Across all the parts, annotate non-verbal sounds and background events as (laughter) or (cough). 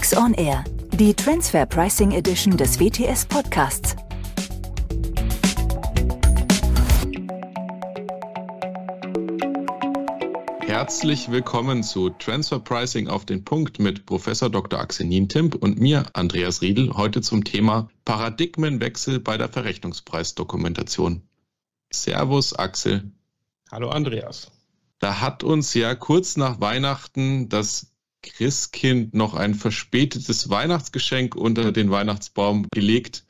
Tax on Air, die Transfer Pricing Edition des WTS Podcasts. Herzlich willkommen zu Transfer Pricing auf den Punkt mit Professor Dr. Axel Nientimp und mir, Andreas Riedel, heute zum Thema Paradigmenwechsel bei der Verrechnungspreisdokumentation. Servus, Axel. Hallo, Andreas. Da hat uns ja kurz nach Weihnachten das Christkind noch ein verspätetes Weihnachtsgeschenk unter den Weihnachtsbaum gelegt.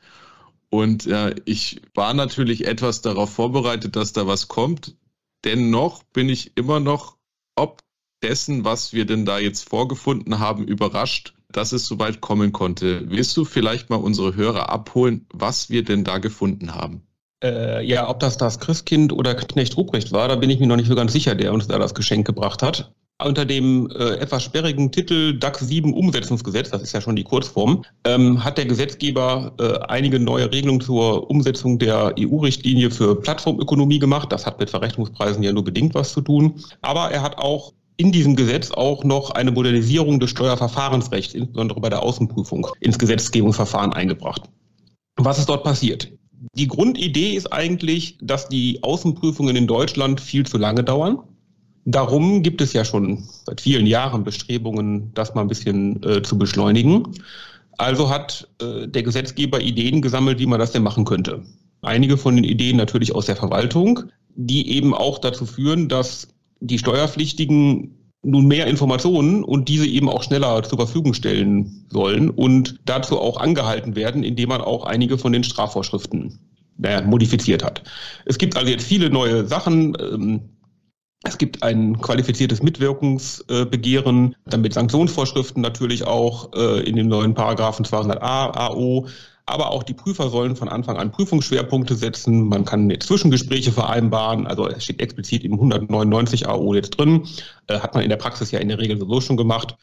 Und äh, ich war natürlich etwas darauf vorbereitet, dass da was kommt. Dennoch bin ich immer noch ob dessen, was wir denn da jetzt vorgefunden haben, überrascht, dass es soweit kommen konnte. Willst du vielleicht mal unsere Hörer abholen, was wir denn da gefunden haben? Äh, ja, ob das das Christkind oder Knecht Ruprecht war, da bin ich mir noch nicht so ganz sicher, der uns da das Geschenk gebracht hat unter dem äh, etwas sperrigen Titel DAX 7 Umsetzungsgesetz, das ist ja schon die Kurzform, ähm, hat der Gesetzgeber äh, einige neue Regelungen zur Umsetzung der EU-Richtlinie für Plattformökonomie gemacht. Das hat mit Verrechnungspreisen ja nur bedingt was zu tun. Aber er hat auch in diesem Gesetz auch noch eine Modernisierung des Steuerverfahrensrechts, insbesondere bei der Außenprüfung, ins Gesetzgebungsverfahren eingebracht. Was ist dort passiert? Die Grundidee ist eigentlich, dass die Außenprüfungen in Deutschland viel zu lange dauern Darum gibt es ja schon seit vielen Jahren Bestrebungen, das mal ein bisschen äh, zu beschleunigen. Also hat äh, der Gesetzgeber Ideen gesammelt, wie man das denn machen könnte. Einige von den Ideen natürlich aus der Verwaltung, die eben auch dazu führen, dass die Steuerpflichtigen nun mehr Informationen und diese eben auch schneller zur Verfügung stellen sollen und dazu auch angehalten werden, indem man auch einige von den Strafvorschriften naja, modifiziert hat. Es gibt also jetzt viele neue Sachen. Ähm, es gibt ein qualifiziertes Mitwirkungsbegehren, damit Sanktionsvorschriften natürlich auch äh, in dem neuen Paragraphen 200a AO. Aber auch die Prüfer sollen von Anfang an Prüfungsschwerpunkte setzen. Man kann Zwischengespräche vereinbaren. Also es steht explizit im 199 AO jetzt drin. Äh, hat man in der Praxis ja in der Regel sowieso schon gemacht.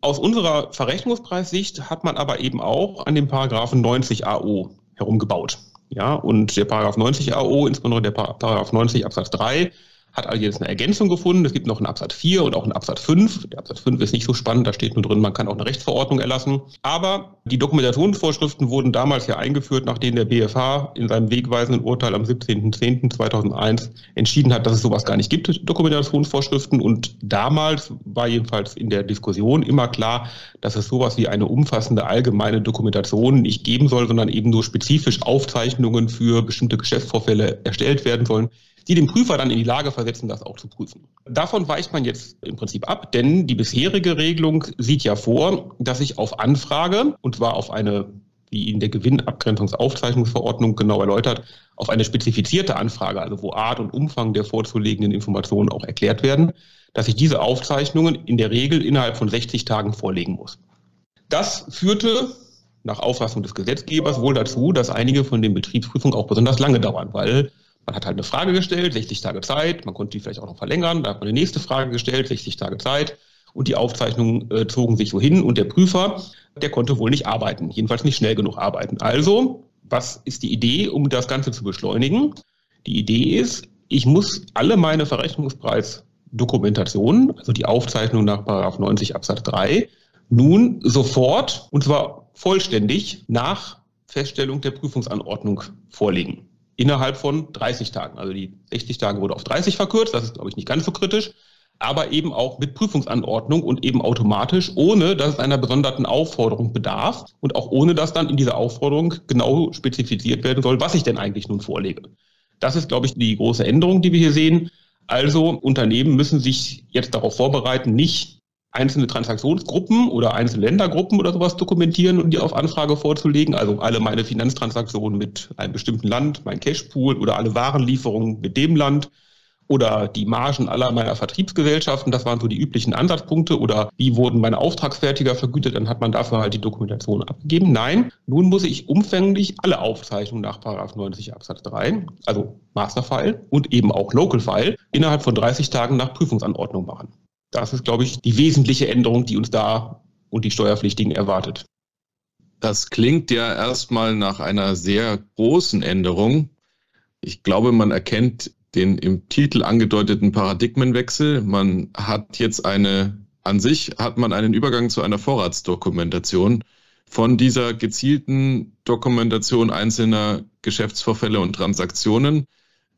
Aus unserer Verrechnungspreissicht hat man aber eben auch an dem Paragraphen 90 AO herumgebaut. Ja, und der Paragraph 90 AO, insbesondere der Paragraph 90 Absatz 3, hat also jetzt eine Ergänzung gefunden. Es gibt noch einen Absatz 4 und auch einen Absatz 5. Der Absatz 5 ist nicht so spannend, da steht nur drin, man kann auch eine Rechtsverordnung erlassen. Aber die Dokumentationsvorschriften wurden damals ja eingeführt, nachdem der BFH in seinem wegweisenden Urteil am 17.10.2001 entschieden hat, dass es sowas gar nicht gibt, Dokumentationsvorschriften. Und damals war jedenfalls in der Diskussion immer klar, dass es sowas wie eine umfassende allgemeine Dokumentation nicht geben soll, sondern eben nur spezifisch Aufzeichnungen für bestimmte Geschäftsvorfälle erstellt werden sollen die den Prüfer dann in die Lage versetzen, das auch zu prüfen. Davon weicht man jetzt im Prinzip ab, denn die bisherige Regelung sieht ja vor, dass ich auf Anfrage, und zwar auf eine wie in der Gewinnabgrenzungsaufzeichnungsverordnung genau erläutert, auf eine spezifizierte Anfrage, also wo Art und Umfang der vorzulegenden Informationen auch erklärt werden, dass ich diese Aufzeichnungen in der Regel innerhalb von 60 Tagen vorlegen muss. Das führte nach Auffassung des Gesetzgebers wohl dazu, dass einige von den Betriebsprüfungen auch besonders lange dauern, weil man hat halt eine Frage gestellt, 60 Tage Zeit, man konnte die vielleicht auch noch verlängern, da hat man eine nächste Frage gestellt, 60 Tage Zeit. Und die Aufzeichnungen äh, zogen sich so hin und der Prüfer, der konnte wohl nicht arbeiten, jedenfalls nicht schnell genug arbeiten. Also, was ist die Idee, um das Ganze zu beschleunigen? Die Idee ist, ich muss alle meine Verrechnungspreisdokumentationen, also die Aufzeichnung nach 90 Absatz 3, nun sofort und zwar vollständig nach Feststellung der Prüfungsanordnung vorlegen innerhalb von 30 Tagen. Also die 60 Tage wurde auf 30 verkürzt, das ist, glaube ich, nicht ganz so kritisch, aber eben auch mit Prüfungsanordnung und eben automatisch, ohne dass es einer besonderen Aufforderung bedarf und auch ohne dass dann in dieser Aufforderung genau spezifiziert werden soll, was ich denn eigentlich nun vorlege. Das ist, glaube ich, die große Änderung, die wir hier sehen. Also Unternehmen müssen sich jetzt darauf vorbereiten, nicht einzelne Transaktionsgruppen oder einzelne Ländergruppen oder sowas dokumentieren und die auf Anfrage vorzulegen. Also alle meine Finanztransaktionen mit einem bestimmten Land, mein Cashpool oder alle Warenlieferungen mit dem Land oder die Margen aller meiner Vertriebsgesellschaften. Das waren so die üblichen Ansatzpunkte. Oder wie wurden meine Auftragsfertiger vergütet? Dann hat man dafür halt die Dokumentation abgegeben. Nein, nun muss ich umfänglich alle Aufzeichnungen nach 90 Absatz 3, also Masterfile und eben auch Local File, innerhalb von 30 Tagen nach Prüfungsanordnung machen. Das ist, glaube ich, die wesentliche Änderung, die uns da und die Steuerpflichtigen erwartet. Das klingt ja erstmal nach einer sehr großen Änderung. Ich glaube, man erkennt den im Titel angedeuteten Paradigmenwechsel. Man hat jetzt eine An sich hat man einen Übergang zu einer Vorratsdokumentation von dieser gezielten Dokumentation einzelner Geschäftsvorfälle und Transaktionen,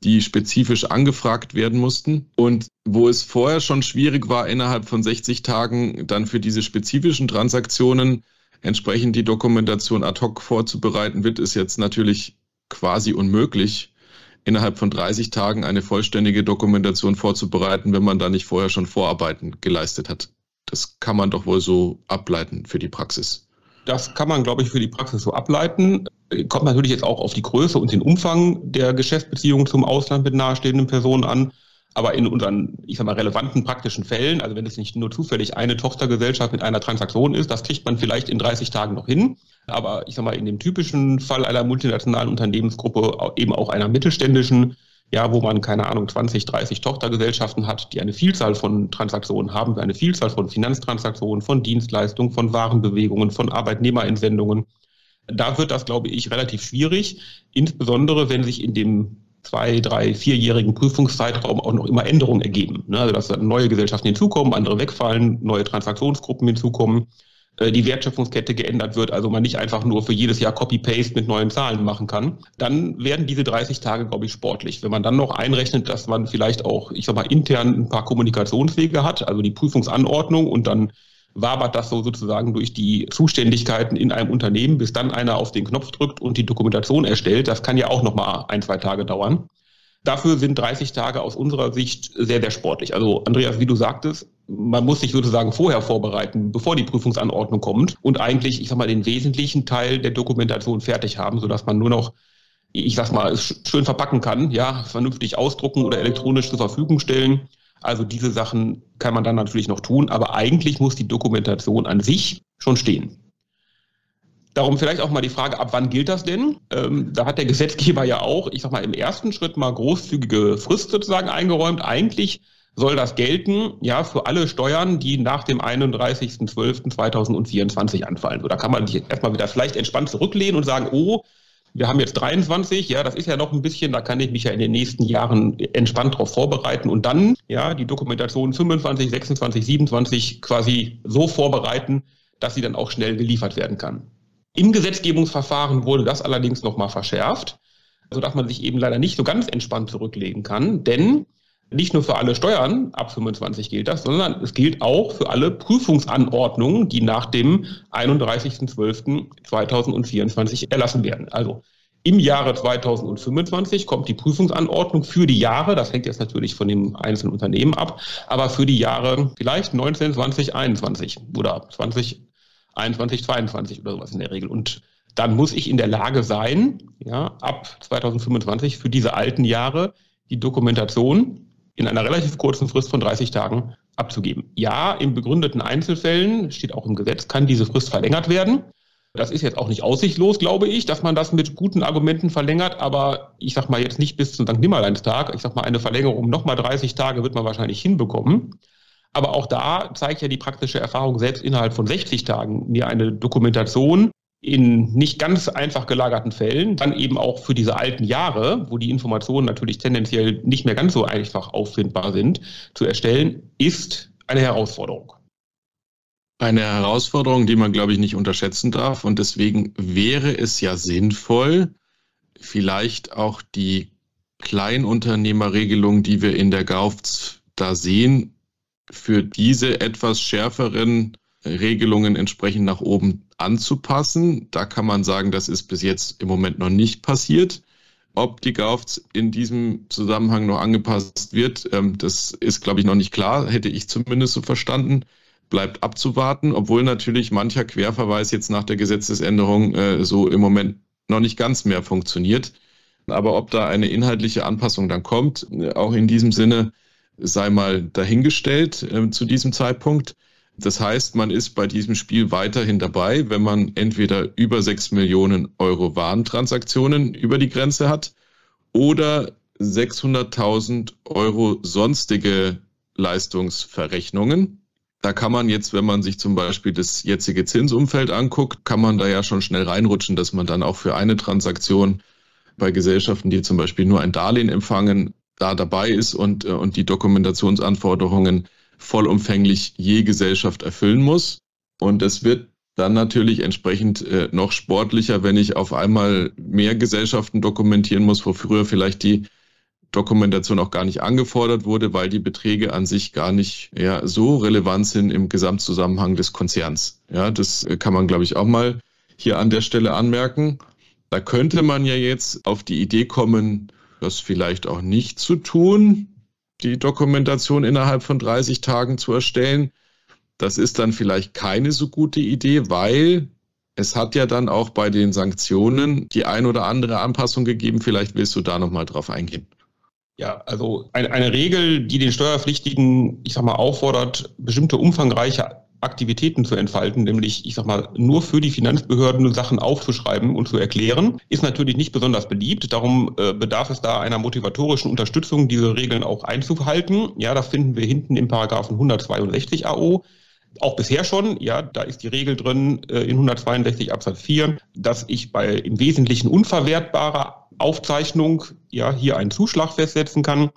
die spezifisch angefragt werden mussten und wo es vorher schon schwierig war, innerhalb von 60 Tagen dann für diese spezifischen Transaktionen entsprechend die Dokumentation ad hoc vorzubereiten, wird es jetzt natürlich quasi unmöglich, innerhalb von 30 Tagen eine vollständige Dokumentation vorzubereiten, wenn man da nicht vorher schon Vorarbeiten geleistet hat. Das kann man doch wohl so ableiten für die Praxis. Das kann man, glaube ich, für die Praxis so ableiten. Kommt natürlich jetzt auch auf die Größe und den Umfang der Geschäftsbeziehungen zum Ausland mit nahestehenden Personen an. Aber in unseren, ich sag mal, relevanten praktischen Fällen, also wenn es nicht nur zufällig eine Tochtergesellschaft mit einer Transaktion ist, das kriegt man vielleicht in 30 Tagen noch hin. Aber ich sag mal, in dem typischen Fall einer multinationalen Unternehmensgruppe, eben auch einer mittelständischen, ja, wo man, keine Ahnung, 20, 30 Tochtergesellschaften hat, die eine Vielzahl von Transaktionen haben, eine Vielzahl von Finanztransaktionen, von Dienstleistungen, von Warenbewegungen, von Arbeitnehmerintsendungen. Da wird das, glaube ich, relativ schwierig, insbesondere wenn sich in dem zwei, drei, vierjährigen Prüfungszeitraum auch noch immer Änderungen ergeben. Ne? Also dass neue Gesellschaften hinzukommen, andere wegfallen, neue Transaktionsgruppen hinzukommen, äh, die Wertschöpfungskette geändert wird, also man nicht einfach nur für jedes Jahr Copy-Paste mit neuen Zahlen machen kann, dann werden diese 30 Tage, glaube ich, sportlich. Wenn man dann noch einrechnet, dass man vielleicht auch, ich sag mal, intern ein paar Kommunikationswege hat, also die Prüfungsanordnung und dann wabert das so sozusagen durch die Zuständigkeiten in einem Unternehmen, bis dann einer auf den Knopf drückt und die Dokumentation erstellt. Das kann ja auch noch mal ein, zwei Tage dauern. Dafür sind 30 Tage aus unserer Sicht sehr, sehr sportlich. Also Andreas, wie du sagtest, man muss sich sozusagen vorher vorbereiten, bevor die Prüfungsanordnung kommt und eigentlich, ich sag mal, den wesentlichen Teil der Dokumentation fertig haben, sodass man nur noch ich sag mal, schön verpacken kann, ja, vernünftig ausdrucken oder elektronisch zur Verfügung stellen also diese Sachen kann man dann natürlich noch tun, aber eigentlich muss die Dokumentation an sich schon stehen. Darum vielleicht auch mal die Frage, ab wann gilt das denn? Ähm, da hat der Gesetzgeber ja auch, ich sag mal, im ersten Schritt mal großzügige Frist sozusagen eingeräumt. Eigentlich soll das gelten, ja, für alle Steuern, die nach dem 31.12.2024 anfallen. So, da kann man sich erstmal wieder vielleicht entspannt zurücklehnen und sagen, oh, wir haben jetzt 23, ja, das ist ja noch ein bisschen, da kann ich mich ja in den nächsten Jahren entspannt darauf vorbereiten und dann, ja, die Dokumentation 25, 26, 27 quasi so vorbereiten, dass sie dann auch schnell geliefert werden kann. Im Gesetzgebungsverfahren wurde das allerdings nochmal verschärft, sodass man sich eben leider nicht so ganz entspannt zurücklegen kann, denn nicht nur für alle Steuern ab 25 gilt das, sondern es gilt auch für alle Prüfungsanordnungen, die nach dem 31.12.2024 erlassen werden. Also im Jahre 2025 kommt die Prüfungsanordnung für die Jahre, das hängt jetzt natürlich von dem einzelnen Unternehmen ab, aber für die Jahre vielleicht 19, 20, 21 oder 20, 21, 22 oder sowas in der Regel. Und dann muss ich in der Lage sein, ja, ab 2025 für diese alten Jahre die Dokumentation in einer relativ kurzen Frist von 30 Tagen abzugeben. Ja, in begründeten Einzelfällen, steht auch im Gesetz, kann diese Frist verlängert werden. Das ist jetzt auch nicht aussichtlos, glaube ich, dass man das mit guten Argumenten verlängert, aber ich sag mal jetzt nicht bis zum St. Nimmerleinstag. Ich sag mal, eine Verlängerung um nochmal 30 Tage wird man wahrscheinlich hinbekommen. Aber auch da zeigt ja die praktische Erfahrung selbst innerhalb von 60 Tagen mir eine Dokumentation in nicht ganz einfach gelagerten Fällen, dann eben auch für diese alten Jahre, wo die Informationen natürlich tendenziell nicht mehr ganz so einfach auffindbar sind, zu erstellen, ist eine Herausforderung. Eine Herausforderung, die man, glaube ich, nicht unterschätzen darf. Und deswegen wäre es ja sinnvoll, vielleicht auch die Kleinunternehmerregelung, die wir in der GAUFZ da sehen, für diese etwas schärferen Regelungen entsprechend nach oben anzupassen. Da kann man sagen, das ist bis jetzt im Moment noch nicht passiert. Ob die GAUFZ in diesem Zusammenhang noch angepasst wird, ähm, das ist, glaube ich, noch nicht klar, hätte ich zumindest so verstanden. Bleibt abzuwarten, obwohl natürlich mancher Querverweis jetzt nach der Gesetzesänderung äh, so im Moment noch nicht ganz mehr funktioniert. Aber ob da eine inhaltliche Anpassung dann kommt, äh, auch in diesem Sinne, sei mal dahingestellt äh, zu diesem Zeitpunkt. Das heißt, man ist bei diesem Spiel weiterhin dabei, wenn man entweder über 6 Millionen Euro Warentransaktionen über die Grenze hat oder 600.000 Euro sonstige Leistungsverrechnungen. Da kann man jetzt, wenn man sich zum Beispiel das jetzige Zinsumfeld anguckt, kann man da ja schon schnell reinrutschen, dass man dann auch für eine Transaktion bei Gesellschaften, die zum Beispiel nur ein Darlehen empfangen, da dabei ist und, äh, und die Dokumentationsanforderungen vollumfänglich je Gesellschaft erfüllen muss. Und es wird dann natürlich entsprechend äh, noch sportlicher, wenn ich auf einmal mehr Gesellschaften dokumentieren muss, wo früher vielleicht die Dokumentation auch gar nicht angefordert wurde, weil die Beträge an sich gar nicht ja, so relevant sind im Gesamtzusammenhang des Konzerns. Ja, das äh, kann man, glaube ich, auch mal hier an der Stelle anmerken. Da könnte man ja jetzt auf die Idee kommen, das vielleicht auch nicht zu tun, die Dokumentation innerhalb von 30 Tagen zu erstellen. Das ist dann vielleicht keine so gute Idee, weil es hat ja dann auch bei den Sanktionen die ein oder andere Anpassung gegeben. Vielleicht willst du da nochmal drauf eingehen. Ja, also eine, eine Regel, die den Steuerpflichtigen, ich sag mal, auffordert, bestimmte umfangreiche Aktivitäten zu entfalten, nämlich, ich sag mal, nur für die Finanzbehörden Sachen aufzuschreiben und zu erklären, ist natürlich nicht besonders beliebt. Darum äh, bedarf es da einer motivatorischen Unterstützung, diese Regeln auch einzuhalten. Ja, das finden wir hinten im Paragraphen 162 AO auch bisher schon, ja, da ist die Regel drin äh, in 162 Absatz 4, dass ich bei im Wesentlichen unverwertbarer Aufzeichnung ja hier einen Zuschlag festsetzen kann,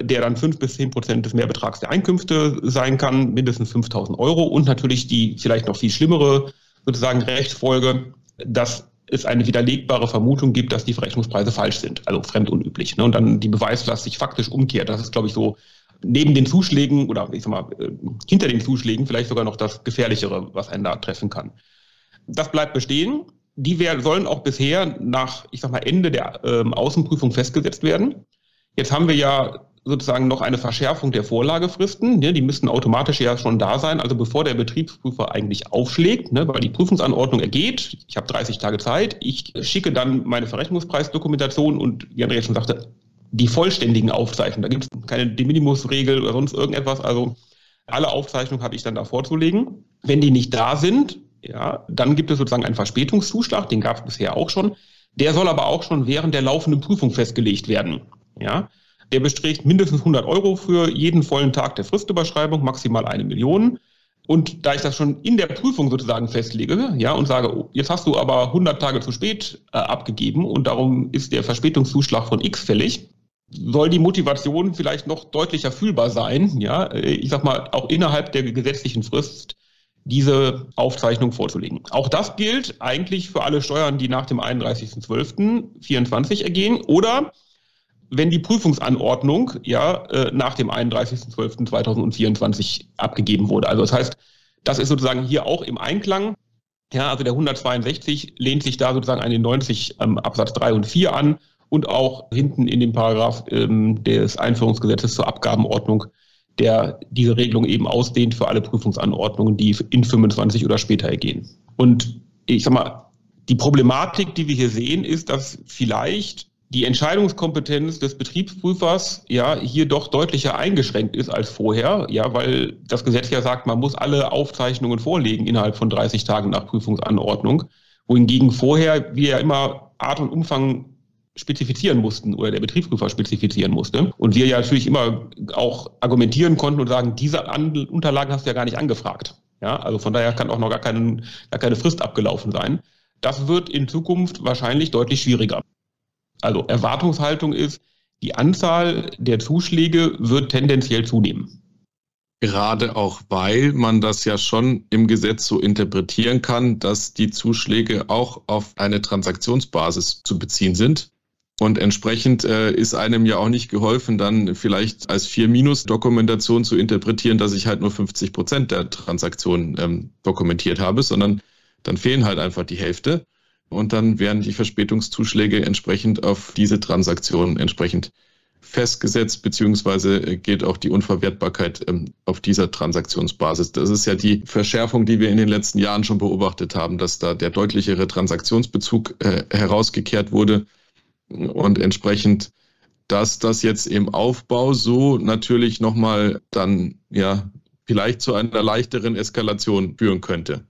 der dann fünf bis zehn Prozent des Mehrbetrags der Einkünfte sein kann, mindestens 5000 Euro und natürlich die vielleicht noch viel schlimmere sozusagen Rechtsfolge, dass es eine widerlegbare Vermutung gibt, dass die Verrechnungspreise falsch sind, also fremdunüblich. Ne? Und dann die Beweislast sich faktisch umkehrt. Das ist, glaube ich, so neben den Zuschlägen oder ich sag mal, äh, hinter den Zuschlägen vielleicht sogar noch das Gefährlichere, was einen da treffen kann. Das bleibt bestehen. Die sollen auch bisher nach, ich sag mal, Ende der ähm, Außenprüfung festgesetzt werden. Jetzt haben wir ja sozusagen noch eine Verschärfung der Vorlagefristen. Ne? Die müssten automatisch ja schon da sein, also bevor der Betriebsprüfer eigentlich aufschlägt, ne? weil die Prüfungsanordnung ergeht. Ich habe 30 Tage Zeit. Ich schicke dann meine Verrechnungspreisdokumentation und wie Andreas schon sagte, die vollständigen Aufzeichnungen. Da gibt es keine De Minimus-Regel oder sonst irgendetwas. Also alle Aufzeichnungen habe ich dann da vorzulegen. Wenn die nicht da sind, ja, dann gibt es sozusagen einen Verspätungszuschlag, den gab es bisher auch schon. Der soll aber auch schon während der laufenden Prüfung festgelegt werden. Ja, der beträgt mindestens 100 Euro für jeden vollen Tag der Fristüberschreibung, maximal eine Million. Und da ich das schon in der Prüfung sozusagen festlege, ja, und sage, oh, jetzt hast du aber 100 Tage zu spät äh, abgegeben und darum ist der Verspätungszuschlag von X fällig, soll die Motivation vielleicht noch deutlicher fühlbar sein, ja, ich sag mal, auch innerhalb der gesetzlichen Frist diese Aufzeichnung vorzulegen. Auch das gilt eigentlich für alle Steuern, die nach dem 31.12.24 ergehen oder wenn die Prüfungsanordnung ja äh, nach dem 31.12.2024 abgegeben wurde. Also das heißt, das ist sozusagen hier auch im Einklang. Ja, also der 162 lehnt sich da sozusagen an den 90 ähm, Absatz 3 und 4 an und auch hinten in dem Paragraph ähm, des Einführungsgesetzes zur Abgabenordnung, der diese Regelung eben ausdehnt für alle Prüfungsanordnungen, die in 25 oder später ergehen. Und ich sag mal, die Problematik, die wir hier sehen, ist, dass vielleicht die Entscheidungskompetenz des Betriebsprüfers ja hier doch deutlicher eingeschränkt ist als vorher, ja, weil das Gesetz ja sagt, man muss alle Aufzeichnungen vorlegen innerhalb von 30 Tagen nach Prüfungsanordnung, wohingegen vorher wir ja immer Art und Umfang spezifizieren mussten oder der Betriebsprüfer spezifizieren musste. Und wir ja natürlich immer auch argumentieren konnten und sagen, diese Unterlagen hast du ja gar nicht angefragt. Ja, also von daher kann auch noch gar, keinen, gar keine Frist abgelaufen sein. Das wird in Zukunft wahrscheinlich deutlich schwieriger. Also Erwartungshaltung ist, die Anzahl der Zuschläge wird tendenziell zunehmen. Gerade auch, weil man das ja schon im Gesetz so interpretieren kann, dass die Zuschläge auch auf eine Transaktionsbasis zu beziehen sind. Und entsprechend äh, ist einem ja auch nicht geholfen, dann vielleicht als 4-Dokumentation zu interpretieren, dass ich halt nur 50 Prozent der Transaktionen ähm, dokumentiert habe, sondern dann fehlen halt einfach die Hälfte. Und dann werden die Verspätungszuschläge entsprechend auf diese Transaktionen entsprechend festgesetzt, beziehungsweise äh, geht auch die Unverwertbarkeit ähm, auf dieser Transaktionsbasis. Das ist ja die Verschärfung, die wir in den letzten Jahren schon beobachtet haben, dass da der deutlichere Transaktionsbezug äh, herausgekehrt wurde und entsprechend, dass das jetzt im Aufbau so natürlich nochmal dann ja vielleicht zu einer leichteren Eskalation führen könnte.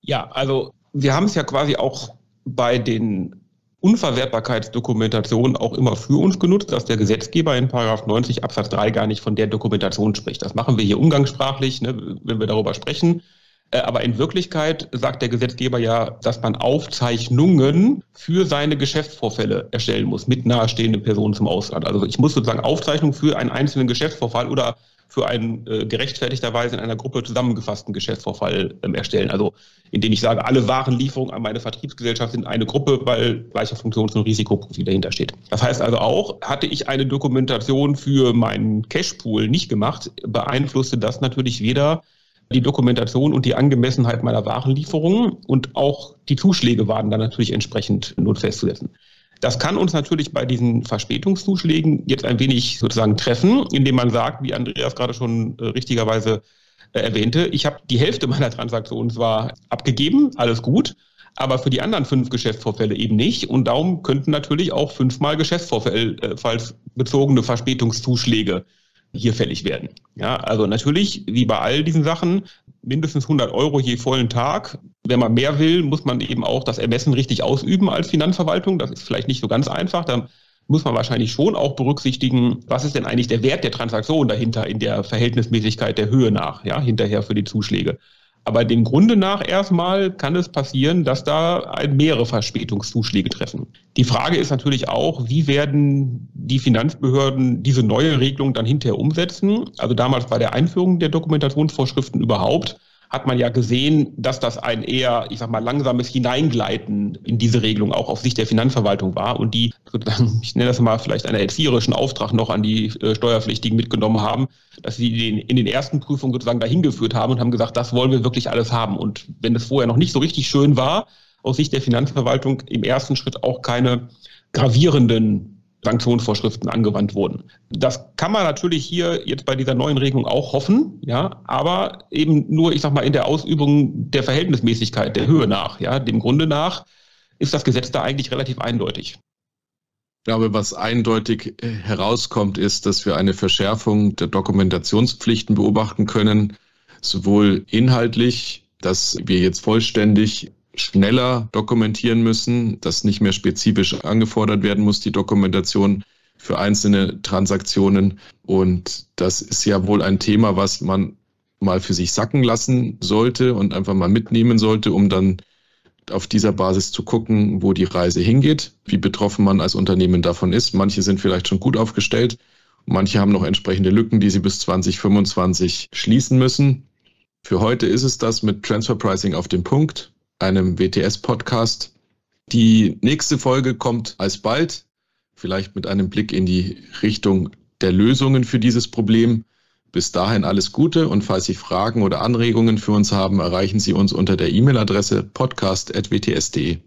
Ja, also wir haben es ja quasi auch bei den Unverwertbarkeitsdokumentationen auch immer für uns genutzt, dass der Gesetzgeber in Paragraph 90 Absatz 3 gar nicht von der Dokumentation spricht. Das machen wir hier umgangssprachlich, ne, wenn wir darüber sprechen. Äh, aber in Wirklichkeit sagt der Gesetzgeber ja, dass man Aufzeichnungen für seine Geschäftsvorfälle erstellen muss mit nahestehenden Personen zum Ausland. Also ich muss sozusagen Aufzeichnungen für einen einzelnen Geschäftsvorfall oder für einen äh, gerechtfertigterweise in einer Gruppe zusammengefassten Geschäftsvorfall ähm, erstellen. Also indem ich sage, alle Warenlieferungen an meine Vertriebsgesellschaft sind eine Gruppe, weil gleicher Funktions- und Risikoprofil dahinter steht. Das heißt also auch, hatte ich eine Dokumentation für meinen Cashpool nicht gemacht, beeinflusste das natürlich weder die Dokumentation und die Angemessenheit meiner Warenlieferungen und auch die Zuschläge waren dann natürlich entsprechend not festzusetzen. Das kann uns natürlich bei diesen Verspätungszuschlägen jetzt ein wenig sozusagen treffen, indem man sagt, wie Andreas gerade schon äh, richtigerweise äh, erwähnte, ich habe die Hälfte meiner Transaktionen zwar abgegeben, alles gut, aber für die anderen fünf Geschäftsvorfälle eben nicht. Und darum könnten natürlich auch fünfmal geschäftsvorfallsbezogene Verspätungszuschläge hier fällig werden. Ja, also natürlich, wie bei all diesen Sachen, mindestens 100 Euro je vollen Tag. Wenn man mehr will, muss man eben auch das Ermessen richtig ausüben als Finanzverwaltung. Das ist vielleicht nicht so ganz einfach. Da muss man wahrscheinlich schon auch berücksichtigen, was ist denn eigentlich der Wert der Transaktion dahinter in der Verhältnismäßigkeit der Höhe nach, ja, hinterher für die Zuschläge. Aber dem Grunde nach erstmal kann es passieren, dass da mehrere Verspätungszuschläge treffen. Die Frage ist natürlich auch, wie werden die Finanzbehörden diese neue Regelung dann hinterher umsetzen? Also damals bei der Einführung der Dokumentationsvorschriften überhaupt hat man ja gesehen, dass das ein eher, ich sag mal, langsames Hineingleiten in diese Regelung auch auf Sicht der Finanzverwaltung war und die sozusagen, (laughs) ich nenne das mal vielleicht einen erzieherischen Auftrag noch an die äh, Steuerpflichtigen mitgenommen haben, dass sie den in den ersten Prüfungen sozusagen dahin geführt haben und haben gesagt, das wollen wir wirklich alles haben. Und wenn es vorher noch nicht so richtig schön war, aus Sicht der Finanzverwaltung im ersten Schritt auch keine gravierenden Sanktionsvorschriften angewandt wurden. Das kann man natürlich hier jetzt bei dieser neuen Regelung auch hoffen, ja, aber eben nur, ich sag mal, in der Ausübung der Verhältnismäßigkeit, der Höhe nach, ja, dem Grunde nach ist das Gesetz da eigentlich relativ eindeutig. Ich glaube, was eindeutig äh, herauskommt, ist, dass wir eine Verschärfung der Dokumentationspflichten beobachten können, sowohl inhaltlich, dass wir jetzt vollständig schneller dokumentieren müssen, dass nicht mehr spezifisch angefordert werden muss, die Dokumentation für einzelne Transaktionen. Und das ist ja wohl ein Thema, was man mal für sich sacken lassen sollte und einfach mal mitnehmen sollte, um dann auf dieser Basis zu gucken, wo die Reise hingeht, wie betroffen man als Unternehmen davon ist. Manche sind vielleicht schon gut aufgestellt, manche haben noch entsprechende Lücken, die sie bis 2025 schließen müssen. Für heute ist es das mit Transfer Pricing auf dem Punkt einem WTS-Podcast. Die nächste Folge kommt alsbald, vielleicht mit einem Blick in die Richtung der Lösungen für dieses Problem. Bis dahin alles Gute und falls Sie Fragen oder Anregungen für uns haben, erreichen Sie uns unter der E-Mail-Adresse podcast.wts.de.